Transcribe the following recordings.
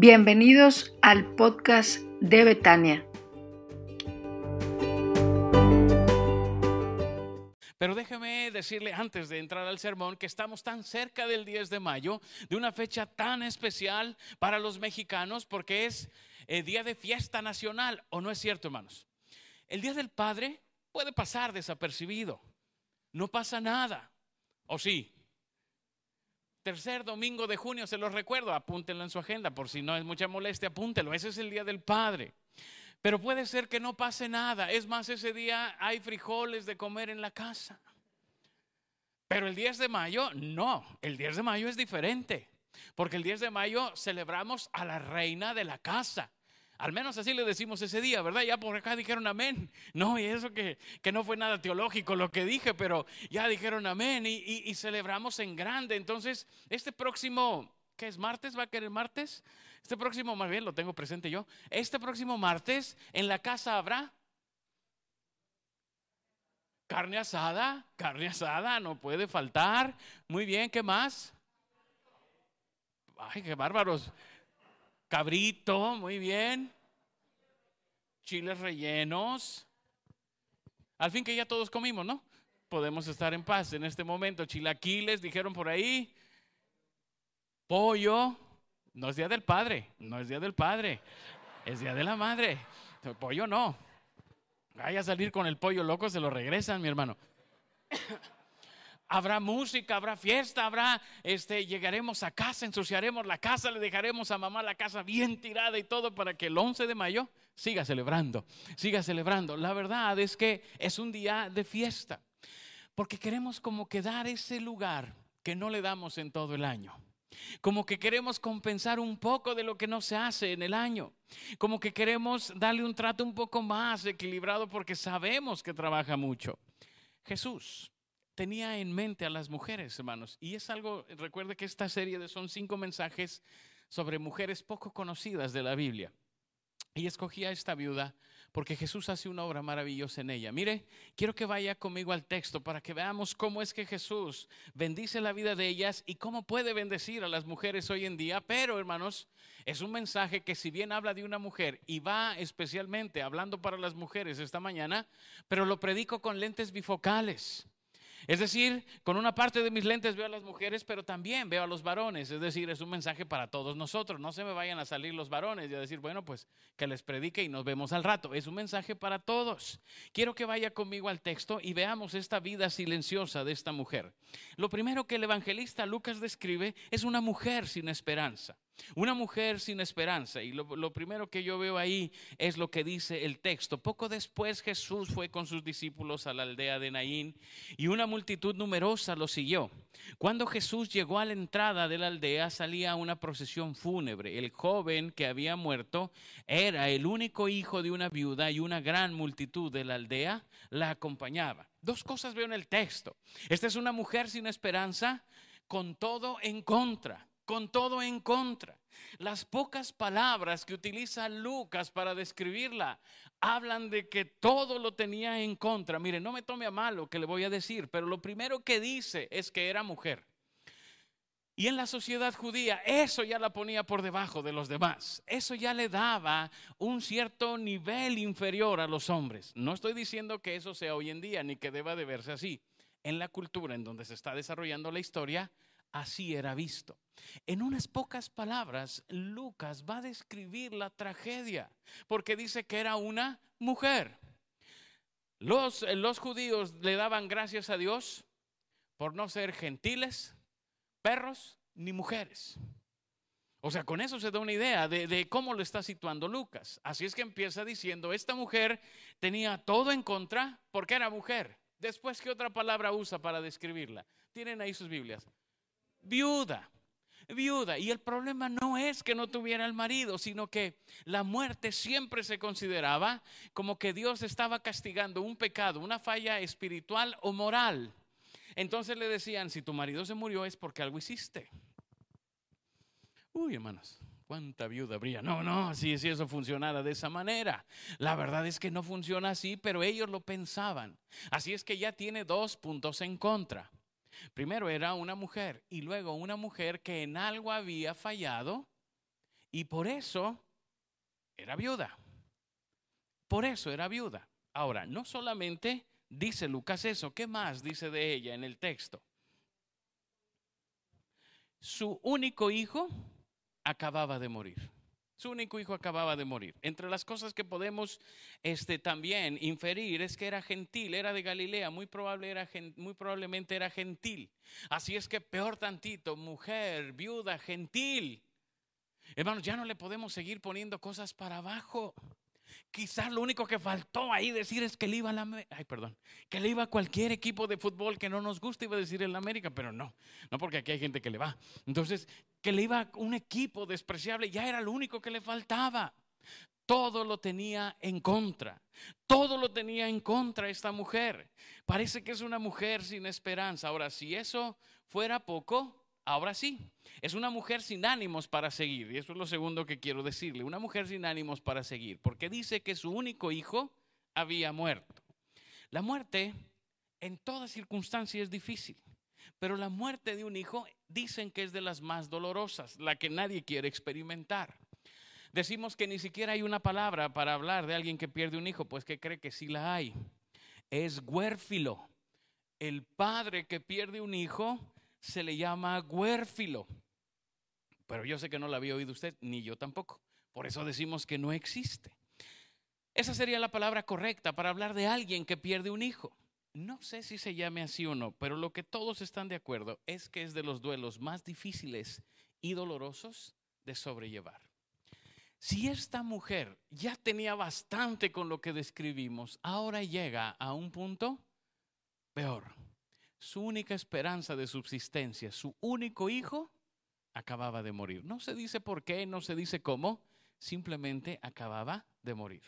Bienvenidos al podcast de Betania. Pero déjeme decirle antes de entrar al sermón que estamos tan cerca del 10 de mayo, de una fecha tan especial para los mexicanos, porque es el día de fiesta nacional, ¿o no es cierto, hermanos? El Día del Padre puede pasar desapercibido, no pasa nada, ¿o sí? Tercer domingo de junio, se los recuerdo, apúntenlo en su agenda, por si no es mucha molestia, apúntelo, ese es el Día del Padre. Pero puede ser que no pase nada, es más, ese día hay frijoles de comer en la casa. Pero el 10 de mayo, no, el 10 de mayo es diferente, porque el 10 de mayo celebramos a la reina de la casa. Al menos así le decimos ese día, ¿verdad? Ya por acá dijeron amén. No, y eso que, no fue nada teológico lo que dije, pero ya dijeron amén y, y, celebramos en grande. Entonces, este próximo, ¿qué es martes? ¿Va a querer martes? Este próximo, más bien lo tengo presente yo. Este próximo martes en la casa habrá carne asada, carne asada, no puede faltar. Muy bien, ¿qué más? Ay, qué bárbaros. Cabrito, muy bien. Chiles rellenos. Al fin que ya todos comimos, ¿no? Podemos estar en paz en este momento. Chilaquiles, dijeron por ahí. Pollo. No es día del padre, no es día del padre. Es día de la madre. pollo no. Vaya a salir con el pollo loco, se lo regresan, mi hermano habrá música, habrá fiesta, habrá, este, llegaremos a casa, ensuciaremos la casa, le dejaremos a mamá la casa bien tirada y todo para que el 11 de mayo siga celebrando, siga celebrando. La verdad es que es un día de fiesta, porque queremos como que dar ese lugar que no le damos en todo el año. Como que queremos compensar un poco de lo que no se hace en el año. Como que queremos darle un trato un poco más equilibrado porque sabemos que trabaja mucho. Jesús tenía en mente a las mujeres, hermanos. Y es algo, recuerde que esta serie de son cinco mensajes sobre mujeres poco conocidas de la Biblia. Y escogí a esta viuda porque Jesús hace una obra maravillosa en ella. Mire, quiero que vaya conmigo al texto para que veamos cómo es que Jesús bendice la vida de ellas y cómo puede bendecir a las mujeres hoy en día. Pero, hermanos, es un mensaje que si bien habla de una mujer y va especialmente hablando para las mujeres esta mañana, pero lo predico con lentes bifocales. Es decir, con una parte de mis lentes veo a las mujeres, pero también veo a los varones. Es decir, es un mensaje para todos nosotros. No se me vayan a salir los varones y a decir, bueno, pues que les predique y nos vemos al rato. Es un mensaje para todos. Quiero que vaya conmigo al texto y veamos esta vida silenciosa de esta mujer. Lo primero que el evangelista Lucas describe es una mujer sin esperanza. Una mujer sin esperanza. Y lo, primero que yo veo ahí es lo que dice el texto. Poco después Jesús fue con sus discípulos a la aldea de Naín y una multitud numerosa lo siguió. Cuando Jesús llegó a la entrada de la aldea salía una procesión fúnebre. El joven que había muerto era el único hijo de una viuda y una gran multitud de la aldea la acompañaba. Dos cosas veo en el texto. Esta es una mujer sin esperanza con todo en contra con todo en contra. Las pocas palabras que utiliza Lucas para describirla hablan de que todo lo tenía en contra. Mire, no me tome a mal lo que le voy a decir, pero lo primero que dice es que era mujer. Y en la sociedad judía eso ya la ponía por debajo de los demás. Eso ya le daba un cierto nivel inferior a los hombres. No estoy diciendo que eso sea hoy en día ni que deba de verse así. En la cultura en donde se está desarrollando la historia, así era visto. En unas pocas palabras, Lucas va a describir la tragedia, porque dice que era una mujer. Los, judíos le daban gracias a Dios por no ser gentiles, perros ni mujeres. O sea, con eso se da una idea de, de, cómo lo está situando Lucas. Así es que empieza diciendo, esta mujer tenía todo en contra porque era mujer. Después, ¿qué otra palabra usa para describirla? Tienen ahí sus Biblias viuda, viuda. Y el problema no es que no tuviera el marido, sino que la muerte siempre se consideraba como que Dios estaba castigando un pecado, una falla espiritual o moral. Entonces le decían, si tu marido se murió es porque algo hiciste. Uy, hermanos, cuánta viuda habría. No, no, si, si eso funcionara de esa manera. La verdad es que no funciona así, pero ellos lo pensaban. Así es que ya tiene dos puntos en contra. Primero era una mujer y luego una mujer que en algo había fallado Y por eso era viuda. Por eso era viuda. Ahora, no solamente dice Lucas eso, ¿qué más dice de ella en el texto? Su único hijo acababa de morir. Su único hijo acababa de morir. Entre las cosas que podemos este, también inferir es que era gentil, era de Galilea, muy, probable era, muy probablemente era gentil. Así es que peor tantito, mujer, viuda, gentil. Hermanos, ya no le podemos seguir poniendo cosas para abajo. Quizás lo único que faltó ahí decir es que le iba a ay, perdón, que le iba a cualquier equipo de fútbol que no nos gusta, iba a decir en la América, pero no, no porque aquí hay gente que le va. Entonces, que le iba a un equipo despreciable, ya era lo único que le faltaba. Todo lo tenía en contra. Todo lo tenía en contra esta mujer. Parece que es una mujer sin esperanza. Ahora, si eso fuera poco, Ahora sí, es una mujer sin ánimos para seguir. Y eso es lo segundo que quiero decirle. Una mujer sin ánimos para seguir. Porque dice que su único hijo había muerto. La muerte en toda circunstancia es difícil. Pero la muerte de un hijo dicen que es de las más dolorosas, la que nadie quiere experimentar. Decimos que ni siquiera hay una palabra para hablar de alguien que pierde un hijo, pues que cree que sí la hay. Es huérfilo. El padre que pierde un hijo se le llama huérfilo. Pero yo sé que no la había oído usted, ni yo tampoco. Por eso decimos que no existe. Esa sería la palabra correcta para hablar de alguien que pierde un hijo. No sé si se llame así o no, pero lo que todos están de acuerdo es que es de los duelos más difíciles y dolorosos de sobrellevar. Si esta mujer ya tenía bastante con lo que describimos, ahora llega a un punto peor su única esperanza de subsistencia, su único hijo, acababa de morir. No se dice por qué, no se dice cómo, simplemente acababa de morir.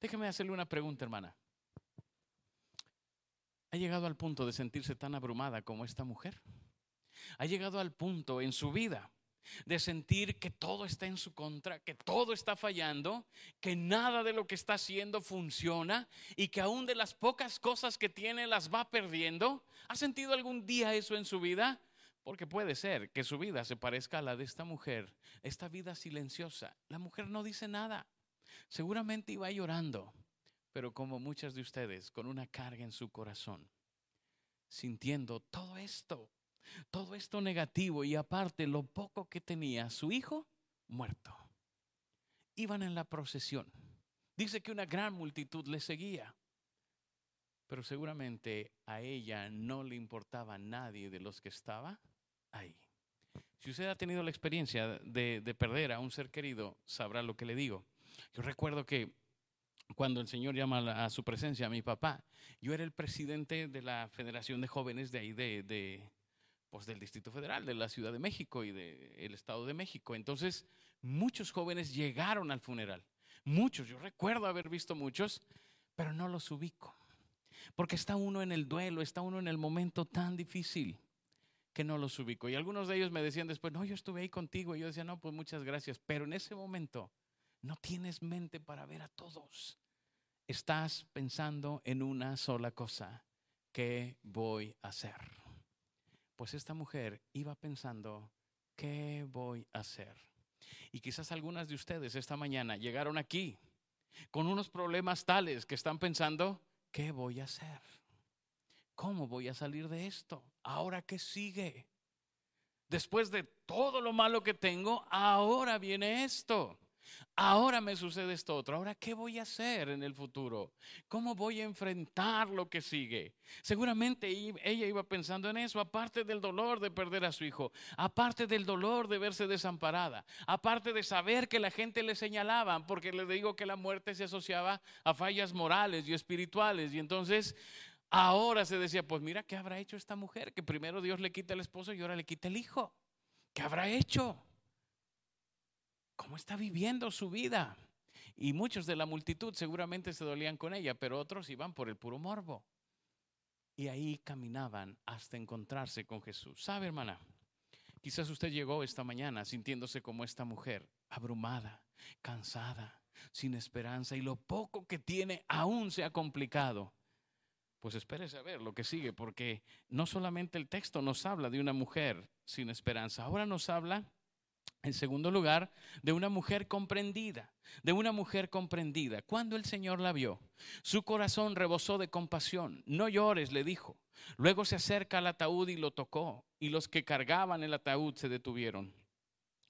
Déjeme hacerle una pregunta, hermana. ¿Ha llegado al punto de sentirse tan abrumada como esta mujer? ¿Ha llegado al punto en su vida de sentir que todo está en su contra, que todo está fallando, que nada de lo que está haciendo funciona y que aún de las pocas cosas que tiene las va perdiendo. ¿Ha sentido algún día eso en su vida? Porque puede ser que su vida se parezca a la de esta mujer, esta vida silenciosa. La mujer no dice nada. Seguramente iba llorando, pero como muchas de ustedes, con una carga en su corazón, sintiendo todo esto todo esto negativo y aparte lo poco que tenía su hijo muerto. Iban en la procesión. Dice que una gran multitud le seguía, pero seguramente a ella no le importaba nadie de los que estaba ahí. Si usted ha tenido la experiencia de, de perder a un ser querido, sabrá lo que le digo. Yo recuerdo que cuando el Señor llama a su presencia a mi papá, yo era el presidente de la Federación de Jóvenes de ahí, de, pues, del Distrito Federal, de la Ciudad de México y del Estado de México. Entonces, muchos jóvenes llegaron al funeral. Muchos, yo recuerdo haber visto muchos, pero no los ubico. Porque está uno en el duelo, está uno en el momento tan difícil que no los ubico. Y algunos de ellos me decían después, no, yo estuve ahí contigo. Y yo decía, no, pues muchas gracias. Pero en ese momento no tienes mente para ver a todos. Estás pensando en una sola cosa. ¿Qué voy a hacer? Pues esta mujer iba pensando, ¿qué voy a hacer? Y quizás algunas de ustedes esta mañana llegaron aquí con unos problemas tales que están pensando, ¿qué voy a hacer? ¿Cómo voy a salir de esto? ¿Ahora qué sigue? Después de todo lo malo que tengo, ahora viene esto. Ahora me sucede esto otro. Ahora, ¿qué voy a hacer en el futuro? ¿Cómo voy a enfrentar lo que sigue? Seguramente ella iba pensando en eso, aparte del dolor de perder a su hijo, aparte del dolor de verse desamparada, aparte de saber que la gente le señalaba, porque le digo que la muerte se asociaba a fallas morales y espirituales. Y entonces ahora se decía, pues mira, ¿qué habrá hecho esta mujer? Que primero Dios le quita el esposo y ahora le quita el hijo. ¿Qué habrá hecho? Cómo está viviendo su vida. Y muchos de la multitud seguramente se dolían con ella, pero otros iban por el puro morbo. Y ahí caminaban hasta encontrarse con Jesús. ¿Sabe, hermana? Quizás usted llegó esta mañana sintiéndose como esta mujer, abrumada, cansada, sin esperanza y lo poco que tiene aún se ha complicado. Pues espérese a ver lo que sigue, porque no solamente el texto nos habla de una mujer sin esperanza, ahora nos habla En segundo lugar, de una mujer comprendida, de una mujer comprendida. Cuando el Señor la vio, su corazón rebosó de compasión. No llores, le dijo. Luego se acerca al ataúd y lo tocó, y los que cargaban el ataúd se detuvieron.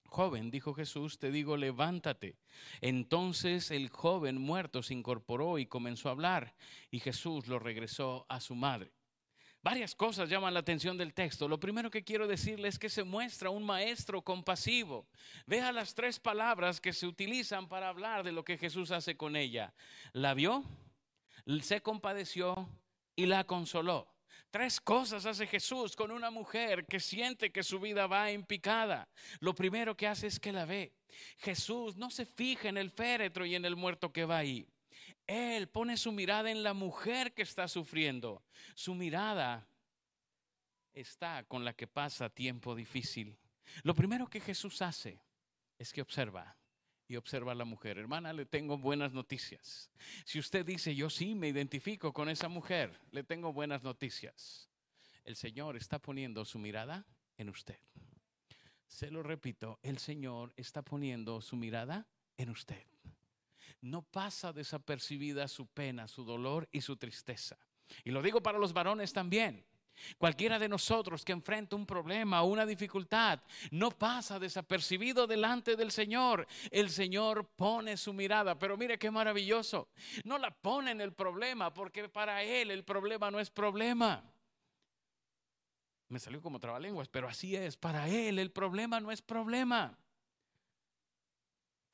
Joven, dijo Jesús, te digo, levántate. Entonces el joven muerto se incorporó y comenzó a hablar, y Jesús lo regresó a su madre. Varias cosas llaman la atención del texto. Lo primero que quiero decirle es que se muestra un maestro compasivo. Vea las tres palabras que se utilizan para hablar de lo que Jesús hace con ella. La vio, se compadeció y la consoló. Tres cosas hace Jesús con una mujer que siente que su vida va en picada. Lo primero que hace es que la ve. Jesús no se fija en el féretro y en el muerto que va ahí. Él pone su mirada en la mujer que está sufriendo. Su mirada está con la que pasa tiempo difícil. Lo primero que Jesús hace es que observa y observa a la mujer. Hermana, le tengo buenas noticias. Si usted dice, yo sí me identifico con esa mujer, le tengo buenas noticias. El Señor está poniendo su mirada en usted. Se lo repito, el Señor está poniendo su mirada en usted no pasa desapercibida su pena, su dolor y su tristeza. Y lo digo para los varones también. Cualquiera de nosotros que enfrenta un problema o una dificultad no pasa desapercibido delante del Señor. El Señor pone su mirada, pero mire qué maravilloso. No la pone en el problema porque para Él el problema no es problema. Me salió como trabalenguas, pero así es. Para Él el problema no es problema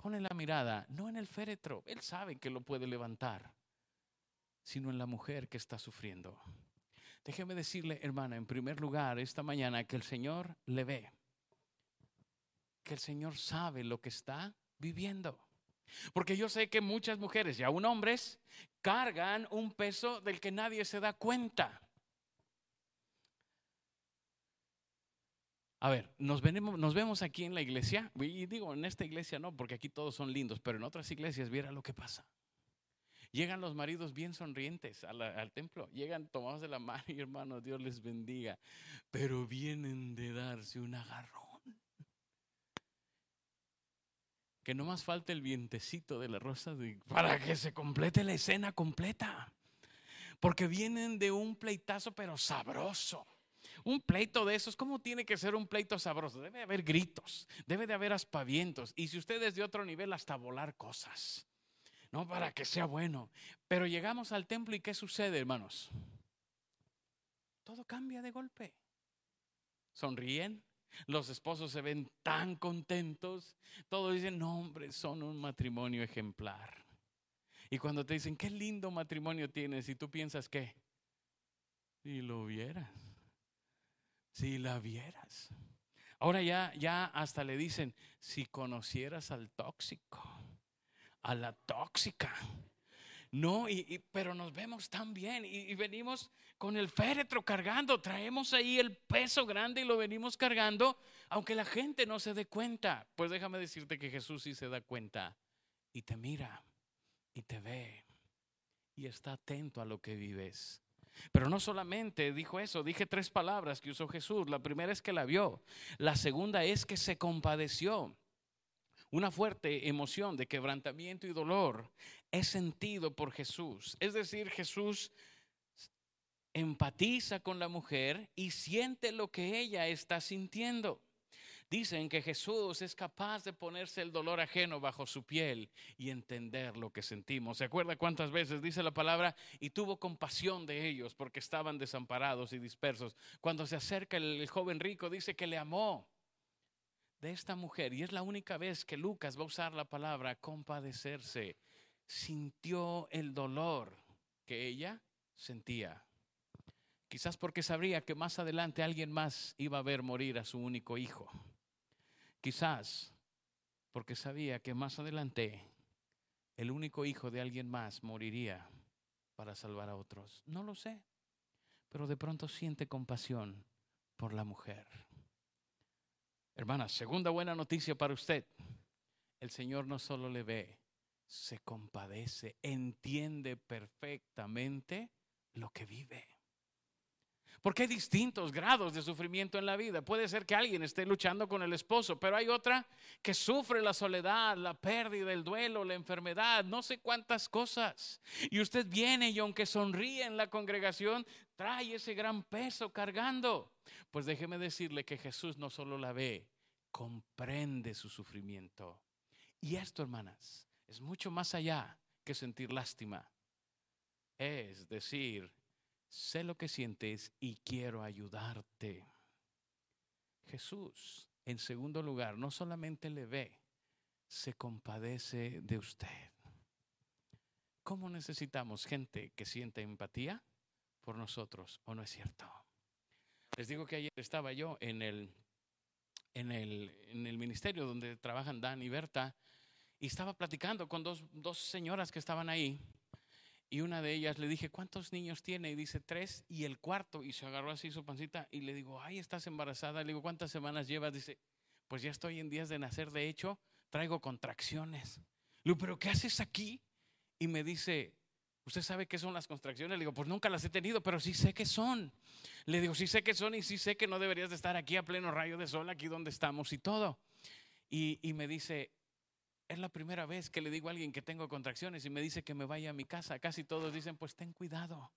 pone la mirada no en el féretro, él sabe que lo puede levantar, sino en la mujer que está sufriendo. Déjeme decirle, hermana, en primer lugar, esta mañana, que el Señor le ve, que el Señor sabe lo que está viviendo. Porque yo sé que muchas mujeres y aún hombres cargan un peso del que nadie se da cuenta. A ver, nos, vemos aquí en la iglesia, y digo en esta iglesia no, porque aquí todos son lindos, pero en otras iglesias viera lo que pasa. Llegan los maridos bien sonrientes al templo, llegan tomados de la mano y hermanos, Dios les bendiga, pero vienen de darse un agarrón. Que no más falta el vientecito de la rosa para que se complete la escena completa. Porque vienen de un pleitazo pero sabroso un pleito de esos, ¿cómo tiene que ser un pleito sabroso? Debe de haber gritos, debe de haber aspavientos. Y si usted es de otro nivel, hasta volar cosas. No para que sea bueno. Pero llegamos al templo y ¿qué sucede, hermanos? Todo cambia de golpe. Sonríen, los esposos se ven tan contentos. Todos dicen, no, hombre, son un matrimonio ejemplar. Y cuando te dicen, qué lindo matrimonio tienes, y tú piensas que, y lo vieras. Si la vieras. Ahora ya, ya hasta le dicen, si conocieras al tóxico, a la tóxica. No, y, pero nos vemos tan bien y, y, venimos con el féretro cargando, traemos ahí el peso grande y lo venimos cargando, aunque la gente no se dé cuenta. Pues déjame decirte que Jesús sí se da cuenta y te mira y te ve y está atento a lo que vives. Pero no solamente dijo eso, dije tres palabras que usó Jesús. La primera es que la vio, la segunda es que se compadeció. Una fuerte emoción de quebrantamiento y dolor es sentido por Jesús. Es decir, Jesús empatiza con la mujer y siente lo que ella está sintiendo. Dicen que Jesús es capaz de ponerse el dolor ajeno bajo su piel y entender lo que sentimos. ¿Se acuerda cuántas veces dice la palabra? Y tuvo compasión de ellos porque estaban desamparados y dispersos. Cuando se acerca el, joven rico, dice que le amó de esta mujer. Y es la única vez que Lucas va a usar la palabra compadecerse. Sintió el dolor que ella sentía. Quizás porque sabría que más adelante alguien más iba a ver morir a su único hijo. Quizás porque sabía que más adelante el único hijo de alguien más moriría para salvar a otros. No lo sé, pero de pronto siente compasión por la mujer. Hermana, segunda buena noticia para usted. El Señor no solo le ve, se compadece, entiende perfectamente lo que vive. Porque hay distintos grados de sufrimiento en la vida. Puede ser que alguien esté luchando con el esposo, pero hay otra que sufre la soledad, la pérdida, el duelo, la enfermedad, no sé cuántas cosas. Y usted viene y aunque sonríe en la congregación, trae ese gran peso cargando. Pues déjeme decirle que Jesús no solo la ve, comprende su sufrimiento. Y esto, hermanas, es mucho más allá que sentir lástima. Es decir, sé lo que sientes y quiero ayudarte. Jesús, en segundo lugar, no solamente le ve, se compadece de usted. ¿Cómo necesitamos gente que sienta empatía por nosotros o no es cierto? Les digo que ayer estaba yo en el, en el, en el ministerio donde trabajan Dan y Berta y estaba platicando con dos, dos señoras que estaban ahí y una de ellas le dije, ¿cuántos niños tiene? Y dice, tres. Y el cuarto, y se agarró así su pancita. Y le digo, ay, estás embarazada. Le digo, ¿cuántas semanas llevas? Dice, pues ya estoy en días de nacer. De hecho, traigo contracciones. Le digo, ¿pero qué haces aquí? Y me dice, ¿usted sabe qué son las contracciones? Le digo, pues nunca las he tenido, pero sí sé qué son. Le digo, sí sé qué son y sí sé que no deberías de estar aquí a pleno rayo de sol, aquí donde estamos y todo. Y, y me dice, es la primera vez que le digo a alguien que tengo contracciones y me dice que me vaya a mi casa. Casi todos dicen, pues ten cuidado.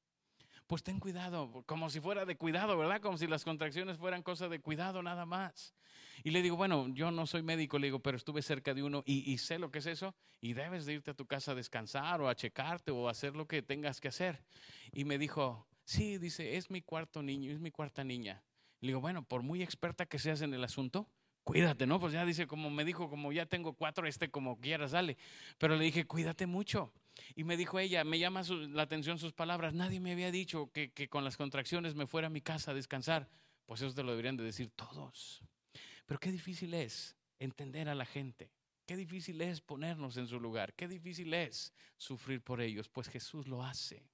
Pues ten cuidado, como si fuera de cuidado, ¿verdad? Como si las contracciones fueran cosa de cuidado nada más. Y le digo, bueno, yo no soy médico, le digo, pero estuve cerca de uno y, y sé lo que es eso y debes de irte a tu casa a descansar o a checarte o a hacer lo que tengas que hacer. Y me dijo, sí, dice, es mi cuarto niño, es mi cuarta niña. Le digo, bueno, por muy experta que seas en el asunto, cuídate, ¿no? Pues ya dice, como me dijo, como ya tengo cuatro, este como quieras, dale. Pero le dije, cuídate mucho. Y me dijo ella, me llama la atención sus palabras, nadie me había dicho que, que con las contracciones me fuera a mi casa a descansar. Pues eso te lo deberían de decir todos. Pero qué difícil es entender a la gente. Qué difícil es ponernos en su lugar. Qué difícil es sufrir por ellos. Pues Jesús lo hace.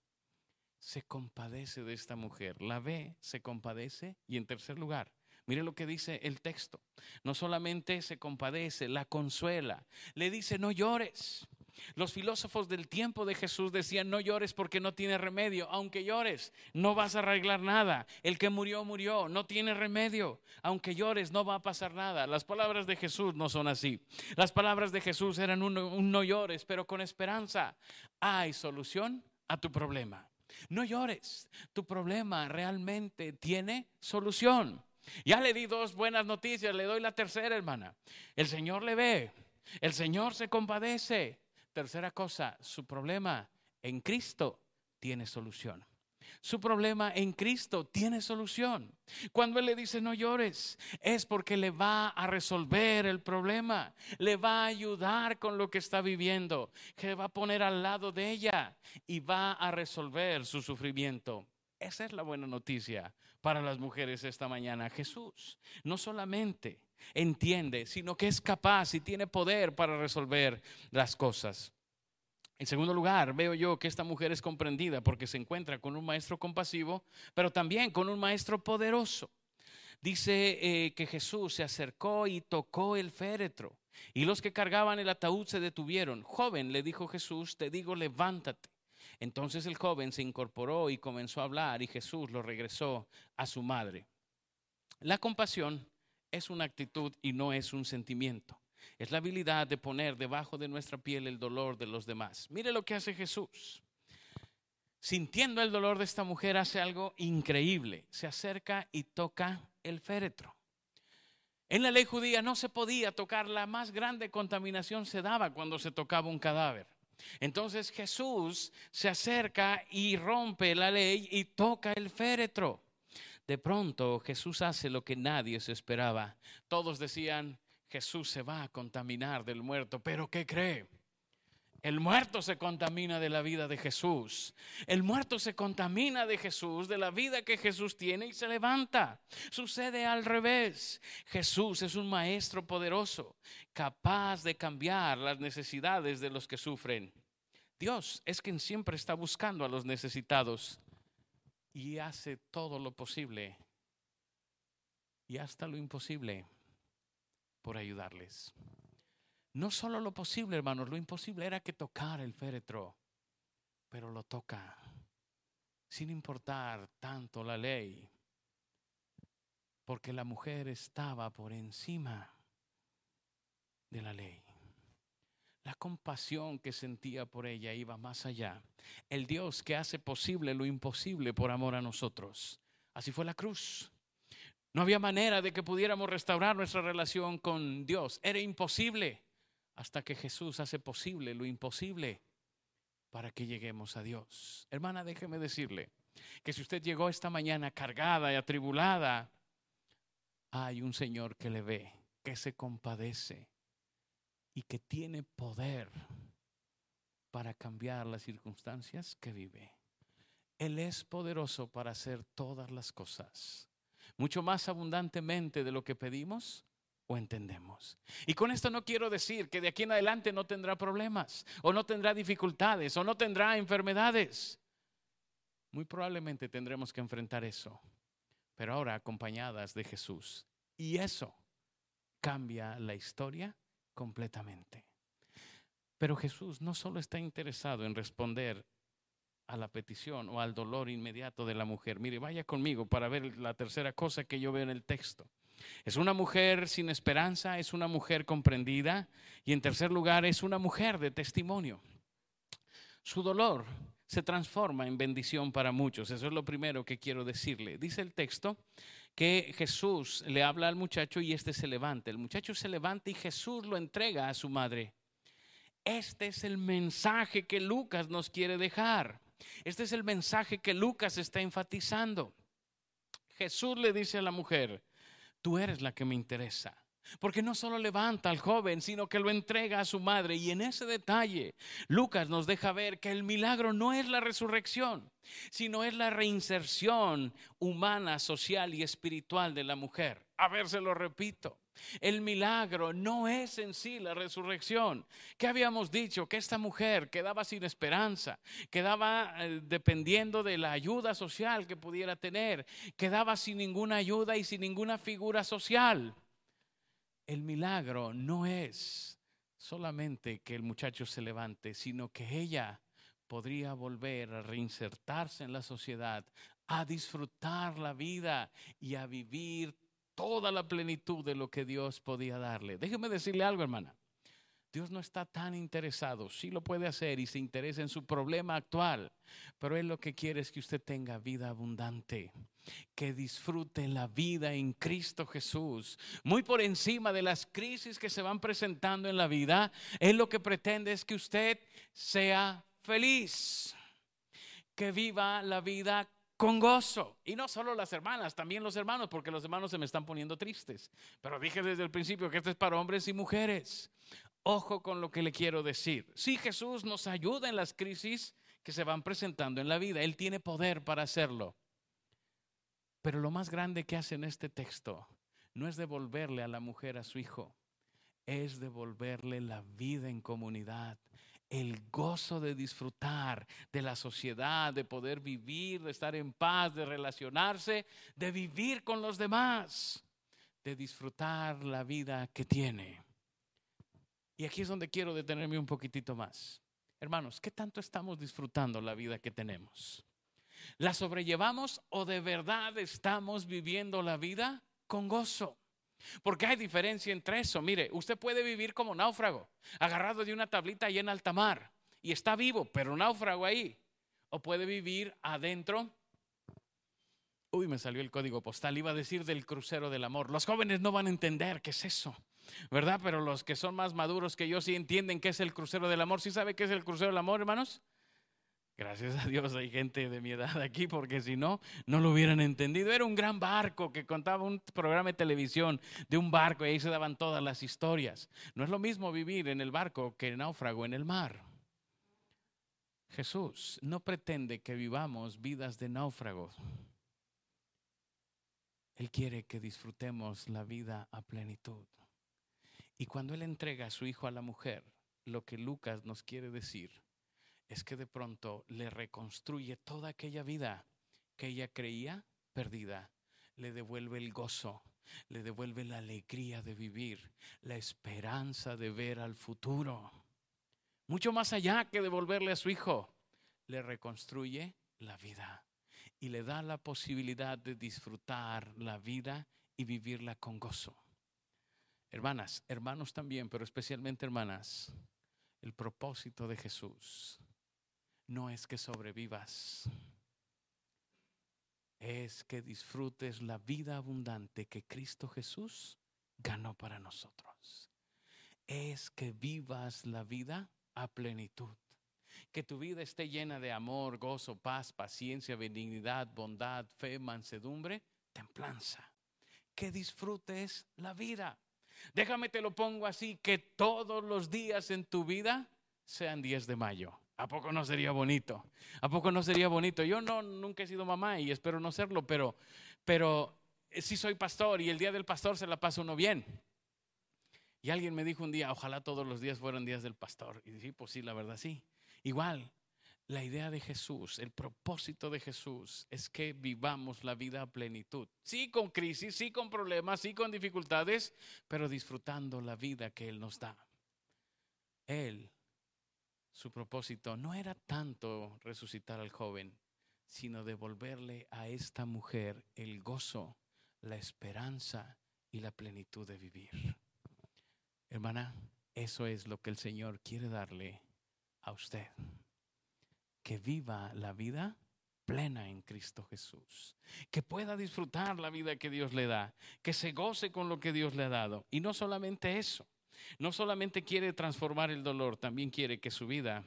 Se compadece de esta mujer. La ve, se compadece. Y en tercer lugar, Mire lo que dice el texto. No solamente se compadece, la consuela. Le dice, no llores. Los filósofos del tiempo de Jesús decían, no llores porque no tiene remedio. Aunque llores, no vas a arreglar nada. El que murió, murió, no tiene remedio. Aunque llores, no va a pasar nada. Las palabras de Jesús no son así. Las palabras de Jesús eran un, un no llores, pero con esperanza. Hay solución a tu problema. No llores. Tu problema realmente tiene solución. Ya le di dos buenas noticias, le doy la tercera, hermana. El Señor le ve, el Señor se compadece. Tercera cosa, su problema en Cristo tiene solución. Su problema en Cristo tiene solución. Cuando Él le dice no llores, es porque le va a resolver el problema, le va a ayudar con lo que está viviendo, que va a poner al lado de ella y va a resolver su sufrimiento. Esa es la buena noticia para las mujeres esta mañana. Jesús no solamente entiende, sino que es capaz y tiene poder para resolver las cosas. En segundo lugar, veo yo que esta mujer es comprendida porque se encuentra con un maestro compasivo, pero también con un maestro poderoso. Dice eh, que Jesús se acercó y tocó el féretro, y los que cargaban el ataúd se detuvieron. Joven, le dijo Jesús, te digo, levántate. Entonces el joven se incorporó y comenzó a hablar y Jesús lo regresó a su madre. La compasión es una actitud y no es un sentimiento. Es la habilidad de poner debajo de nuestra piel el dolor de los demás. Mire lo que hace Jesús. Sintiendo el dolor de esta mujer hace algo increíble. Se acerca y toca el féretro. En la ley judía no se podía tocar, la más grande contaminación se daba cuando se tocaba un cadáver. Entonces Jesús se acerca y rompe la ley y toca el féretro. De pronto Jesús hace lo que nadie se esperaba. Todos decían, Jesús se va a contaminar del muerto, pero ¿qué cree? El muerto se contamina de la vida de Jesús. El muerto se contamina de Jesús, de la vida que Jesús tiene y se levanta. Sucede al revés. Jesús es un maestro poderoso, capaz de cambiar las necesidades de los que sufren. Dios es quien siempre está buscando a los necesitados y hace todo lo posible y hasta lo imposible por ayudarles. No solo lo posible, hermanos, lo imposible era que tocara el féretro, pero lo toca, sin importar tanto la ley, porque la mujer estaba por encima de la ley. La compasión que sentía por ella iba más allá. El Dios que hace posible lo imposible por amor a nosotros. Así fue la cruz. No había manera de que pudiéramos restaurar nuestra relación con Dios. Era imposible hasta que Jesús hace posible lo imposible para que lleguemos a Dios. Hermana, déjeme decirle que si usted llegó esta mañana cargada y atribulada, hay un Señor que le ve, que se compadece y que tiene poder para cambiar las circunstancias que vive. Él es poderoso para hacer todas las cosas, mucho más abundantemente de lo que pedimos o entendemos. Y con esto no quiero decir que de aquí en adelante no tendrá problemas, o no tendrá dificultades, o no tendrá enfermedades. Muy probablemente tendremos que enfrentar eso, pero ahora acompañadas de Jesús. Y eso cambia la historia completamente. Pero Jesús no solo está interesado en responder a la petición o al dolor inmediato de la mujer. Mire, vaya conmigo para ver la tercera cosa que yo veo en el texto. Es una mujer sin esperanza, es una mujer comprendida y en tercer lugar es una mujer de testimonio. Su dolor se transforma en bendición para muchos. Eso es lo primero que quiero decirle. Dice el texto que Jesús le habla al muchacho y este se levanta. El muchacho se levanta y Jesús lo entrega a su madre. Este es el mensaje que Lucas nos quiere dejar. Este es el mensaje que Lucas está enfatizando. Jesús le dice a la mujer, tú eres la que me interesa. Porque no solo levanta al joven, sino que lo entrega a su madre. Y en ese detalle, Lucas nos deja ver que el milagro no es la resurrección, sino es la reinserción humana, social y espiritual de la mujer. A ver, se lo repito. El milagro no es en sí la resurrección. ¿Qué habíamos dicho? Que esta mujer quedaba sin esperanza, quedaba eh, dependiendo de la ayuda social que pudiera tener, quedaba sin ninguna ayuda y sin ninguna figura social el milagro no es solamente que el muchacho se levante, sino que ella podría volver a reinsertarse en la sociedad, a disfrutar la vida y a vivir toda la plenitud de lo que Dios podía darle. Déjeme decirle algo, hermana. Dios no está tan interesado, sí lo puede hacer y se interesa en su problema actual, pero Él lo que quiere es que usted tenga vida abundante, que disfrute la vida en Cristo Jesús, muy por encima de las crisis que se van presentando en la vida. Él lo que pretende es que usted sea feliz, que viva la vida con gozo. Y no solo las hermanas, también los hermanos, porque los hermanos se me están poniendo tristes. Pero dije desde el principio que esto es para hombres y mujeres. Ojo con lo que le quiero decir. Si Jesús nos ayuda en las crisis que se van presentando en la vida, Él tiene poder para hacerlo. Pero lo más grande que hace en este texto no es devolverle a la mujer a su hijo, es devolverle la vida en comunidad, el gozo de disfrutar de la sociedad, de poder vivir, de estar en paz, de relacionarse, de vivir con los demás, de disfrutar la vida que tiene. Y aquí es donde quiero detenerme un poquitito más. Hermanos, ¿qué tanto estamos disfrutando la vida que tenemos? ¿La sobrellevamos o de verdad estamos viviendo la vida con gozo? Porque hay diferencia entre eso. Mire, usted puede vivir como náufrago, agarrado de una tablita ahí en alta mar, y está vivo, pero náufrago ahí. O puede vivir adentro. Uy, me salió el código postal, iba a decir del crucero del amor. Los jóvenes no van a entender qué es eso. ¿verdad? Pero los que son más maduros que yo sí entienden qué es el crucero del amor. ¿Sí sabe qué es el crucero del amor, hermanos? Gracias a Dios hay gente de mi edad aquí porque si no, no lo hubieran entendido. Era un gran barco que contaba un programa de televisión de un barco y ahí se daban todas las historias. No es lo mismo vivir en el barco que náufrago en el mar. Jesús no pretende que vivamos vidas de náufragos. Él quiere que disfrutemos la vida a plenitud. Y cuando él entrega a su hijo a la mujer, lo que Lucas nos quiere decir es que de pronto le reconstruye toda aquella vida que ella creía perdida, le devuelve el gozo, le devuelve la alegría de vivir, la esperanza de ver al futuro. Mucho más allá que devolverle a su hijo, le reconstruye la vida y le da la posibilidad de disfrutar la vida y vivirla con gozo. Hermanas, hermanos también, pero especialmente hermanas, el propósito de Jesús no es que sobrevivas, es que disfrutes la vida abundante que Cristo Jesús ganó para nosotros. Es que vivas la vida a plenitud. Que tu vida esté llena de amor, gozo, paz, paciencia, benignidad, bondad, fe, mansedumbre, templanza. Que disfrutes la vida. Déjame te lo pongo así, que todos los días en tu vida sean 10 de mayo. ¿A poco no sería bonito? ¿A poco no sería bonito? Yo no, nunca he sido mamá y espero no serlo, pero, pero sí soy pastor y el día del pastor se la pasa uno bien. Y alguien me dijo un día, ojalá todos los días fueran días del pastor. Y dije, pues sí, la verdad sí. Igual, la idea de Jesús, el propósito de Jesús es que vivamos la vida a plenitud. Sí con crisis, sí con problemas, sí con dificultades, pero disfrutando la vida que Él nos da. Él su propósito no era tanto resucitar al joven, sino devolverle a esta mujer el gozo, la esperanza y la plenitud de vivir. Hermana, eso es lo que el Señor quiere darle a usted. Que viva la vida plena en Cristo Jesús. Que pueda disfrutar la vida que Dios le da. Que se goce con lo que Dios le ha dado. Y no solamente eso, no solamente quiere transformar el dolor, también quiere que su vida,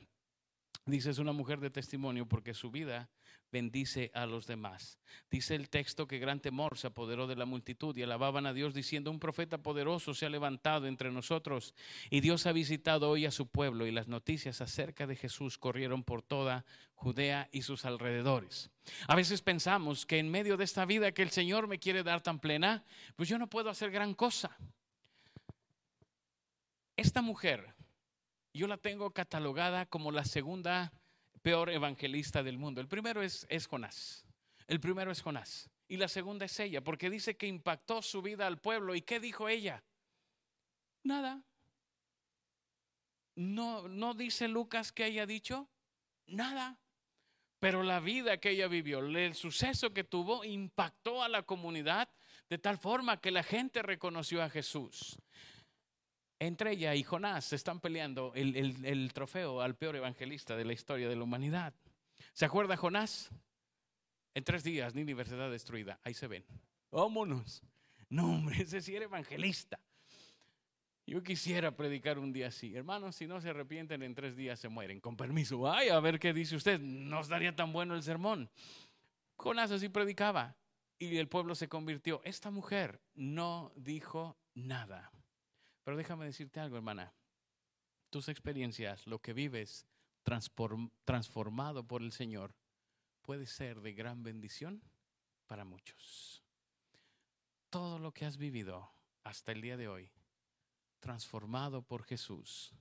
dice es una mujer de testimonio porque su vida bendice a los demás. Dice el texto que gran temor se apoderó de la multitud y alababan a Dios diciendo, un profeta poderoso se ha levantado entre nosotros y Dios ha visitado hoy a su pueblo y las noticias acerca de Jesús corrieron por toda Judea y sus alrededores. A veces pensamos que en medio de esta vida que el Señor me quiere dar tan plena, pues yo no puedo hacer gran cosa. Esta mujer, yo la tengo catalogada como la segunda peor evangelista del mundo. El primero es, es Jonás. El primero es Jonás. Y la segunda es ella, porque dice que impactó su vida al pueblo. ¿Y qué dijo ella? Nada. No, no dice Lucas que haya dicho nada. Pero la vida que ella vivió, el suceso que tuvo, impactó a la comunidad de tal forma que la gente reconoció a Jesús. Entre ella y Jonás se están peleando el, trofeo al peor evangelista de la historia de la humanidad. ¿Se acuerda Jonás? En tres días, ni universidad destruida. Ahí se ven. Vámonos. No, hombre, ese sí era evangelista. Yo quisiera predicar un día así. Hermanos, si no se arrepienten, en tres días se mueren. Con permiso. Ay, a ver qué dice usted. Nos daría tan bueno el sermón. Jonás así predicaba. Y el pueblo se convirtió. Esta mujer no dijo nada. Pero déjame decirte algo, hermana. Tus experiencias, lo que vives transformado por el Señor, puede ser de gran bendición para muchos. Todo lo que has vivido hasta el día de hoy, transformado por Jesús,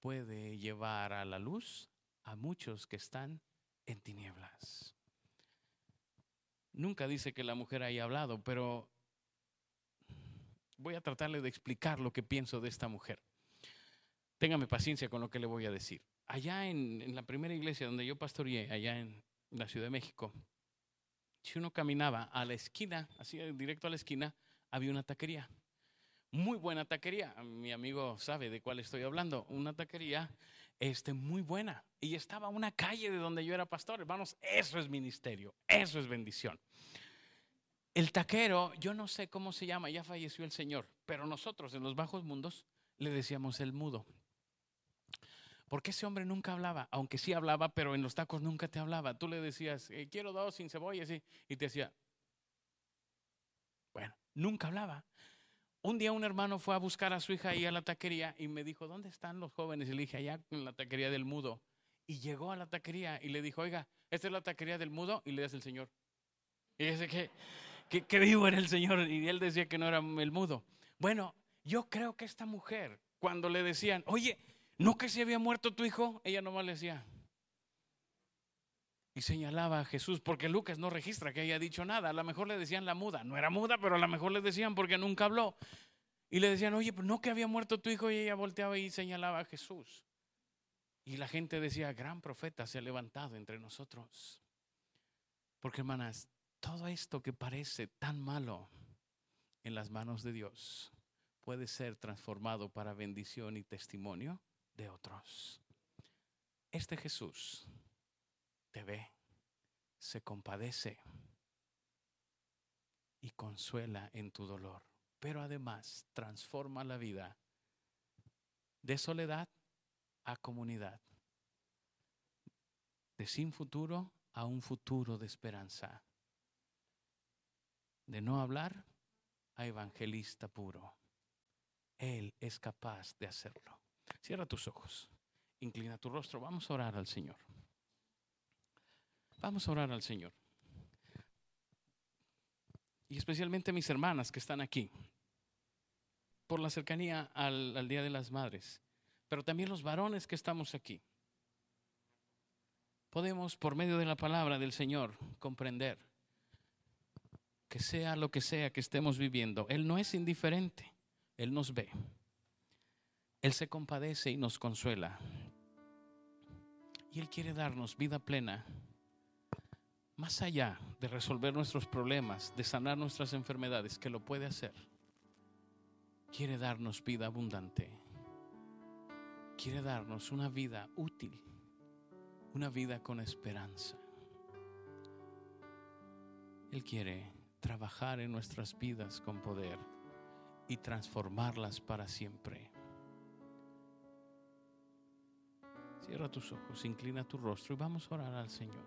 puede llevar a la luz a muchos que están en tinieblas. Nunca dice que la mujer haya hablado, pero voy a tratarle de explicar lo que pienso de esta mujer. Téngame paciencia con lo que le voy a decir. Allá en, la primera iglesia donde yo pastoreé, allá en la Ciudad de México, si uno caminaba a la esquina, así directo a la esquina, había una taquería. Muy buena taquería. Mi amigo sabe de cuál estoy hablando. Una taquería este, muy buena. Y estaba una calle de donde yo era pastor. Hermanos, eso es ministerio. Eso es bendición. El taquero, yo no sé cómo se llama, ya falleció el Señor, pero nosotros en los bajos mundos le decíamos el mudo. Porque ese hombre nunca hablaba, aunque sí hablaba, pero en los tacos nunca te hablaba. Tú le decías, eh, quiero dos sin cebolla, y te decía, bueno, nunca hablaba. Un día un hermano fue a buscar a su hija ahí a la taquería y me dijo, ¿dónde están los jóvenes? Y le dije, allá en la taquería del mudo. Y llegó a la taquería y le dijo, oiga, esta es la taquería del mudo y le das el Señor. Y dice que vivo era el Señor y él decía que no era el mudo. Bueno, yo creo que esta mujer, cuando le decían, oye, ¿no que se había muerto tu hijo? Ella nomás le decía. Y señalaba a Jesús, porque Lucas no registra que haya dicho nada. A lo mejor le decían la muda. No era muda, pero a lo mejor le decían porque nunca habló. Y le decían, oye, pues no que había muerto tu hijo. Y ella volteaba y señalaba a Jesús. Y la gente decía, gran profeta se ha levantado entre nosotros. Porque hermanas, todo esto que parece tan malo en las manos de Dios puede ser transformado para bendición y testimonio de otros. Este Jesús te ve, se compadece y consuela en tu dolor, pero además transforma la vida de soledad a comunidad, de sin futuro a un futuro de esperanza, de no hablar a evangelista puro. Él es capaz de hacerlo. Cierra tus ojos, inclina tu rostro, vamos a orar al Señor. Vamos a orar al Señor. Y especialmente mis hermanas que están aquí, por la cercanía al, al Día de las Madres, pero también los varones que estamos aquí. Podemos, por medio de la palabra del Señor, comprender que sea lo que sea que estemos viviendo, Él no es indiferente, Él nos ve. Él se compadece y nos consuela. Y Él quiere darnos vida plena, más allá de resolver nuestros problemas, de sanar nuestras enfermedades, que lo puede hacer. Quiere darnos vida abundante. Quiere darnos una vida útil, una vida con esperanza. Él quiere trabajar en nuestras vidas con poder y transformarlas para siempre. Cierra tus ojos, inclina tu rostro y vamos a orar al Señor.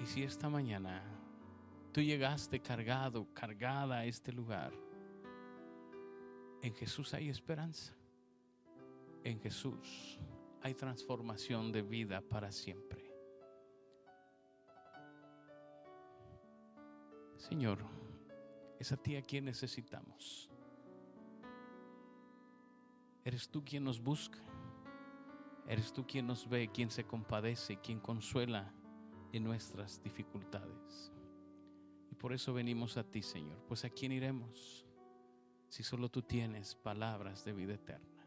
Y si esta mañana tú llegaste cargado, cargada a este lugar, en Jesús hay esperanza. En Jesús hay transformación de vida para siempre. Señor, es a ti a quien necesitamos. Eres tú quien nos busca. Eres tú quien nos ve, quien se compadece, quien consuela en nuestras dificultades. Y por eso venimos a ti, Señor. Pues a quién iremos si solo tú tienes palabras de vida eterna.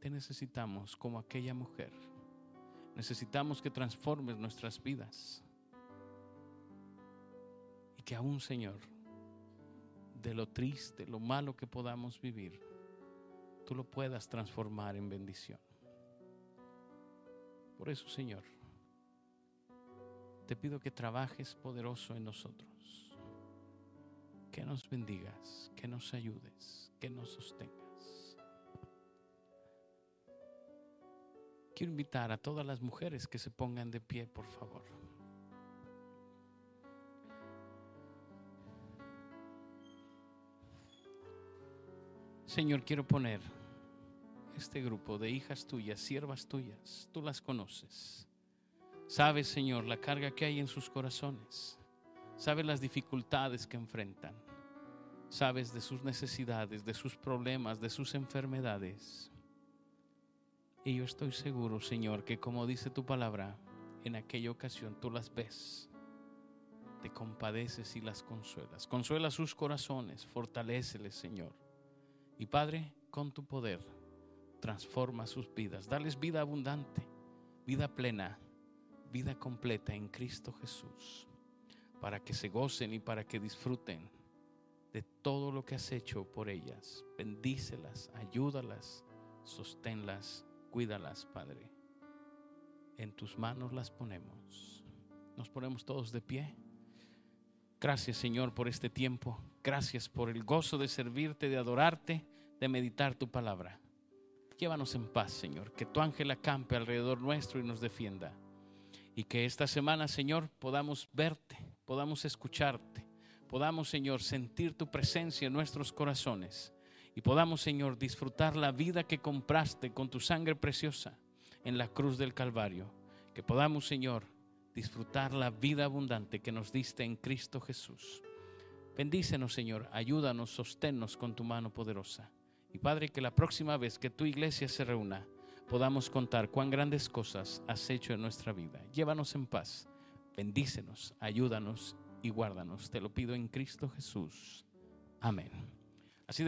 Te necesitamos como aquella mujer. Necesitamos que transformes nuestras vidas que aún, Señor, de lo triste, lo malo que podamos vivir, tú lo puedas transformar en bendición. Por eso, Señor, te pido que trabajes poderoso en nosotros, que nos bendigas, que nos ayudes, que nos sostengas. Quiero invitar a todas las mujeres que se pongan de pie, por favor. Señor, quiero poner este grupo de hijas tuyas, siervas tuyas, tú las conoces. Sabes, Señor, la carga que hay en sus corazones. Sabes las dificultades que enfrentan. Sabes de sus necesidades, de sus problemas, de sus enfermedades. Y yo estoy seguro, Señor, que como dice tu palabra, en aquella ocasión tú las ves, te compadeces y las consuelas. Consuela sus corazones, fortaléceles, Señor y Padre, con tu poder, transforma sus vidas. Dales vida abundante, vida plena, vida completa en Cristo Jesús, para que se gocen y para que disfruten de todo lo que has hecho por ellas. Bendícelas, ayúdalas, sosténlas, cuídalas, Padre. En tus manos las ponemos. Nos ponemos todos de pie. Gracias Señor por este tiempo. Gracias por el gozo de servirte, de adorarte, de meditar tu palabra. Llévanos en paz, Señor. Que tu ángel acampe alrededor nuestro y nos defienda. Y que esta semana, Señor, podamos verte, podamos escucharte, podamos, Señor, sentir tu presencia en nuestros corazones. Y podamos, Señor, disfrutar la vida que compraste con tu sangre preciosa en la cruz del Calvario. Que podamos, Señor, disfrutar la vida abundante que nos diste en Cristo Jesús. Bendícenos, Señor, ayúdanos, sosténnos con tu mano poderosa. Y Padre, que la próxima vez que tu iglesia se reúna, podamos contar cuán grandes cosas has hecho en nuestra vida. Llévanos en paz, bendícenos, ayúdanos y guárdanos. Te lo pido en Cristo Jesús. Amén.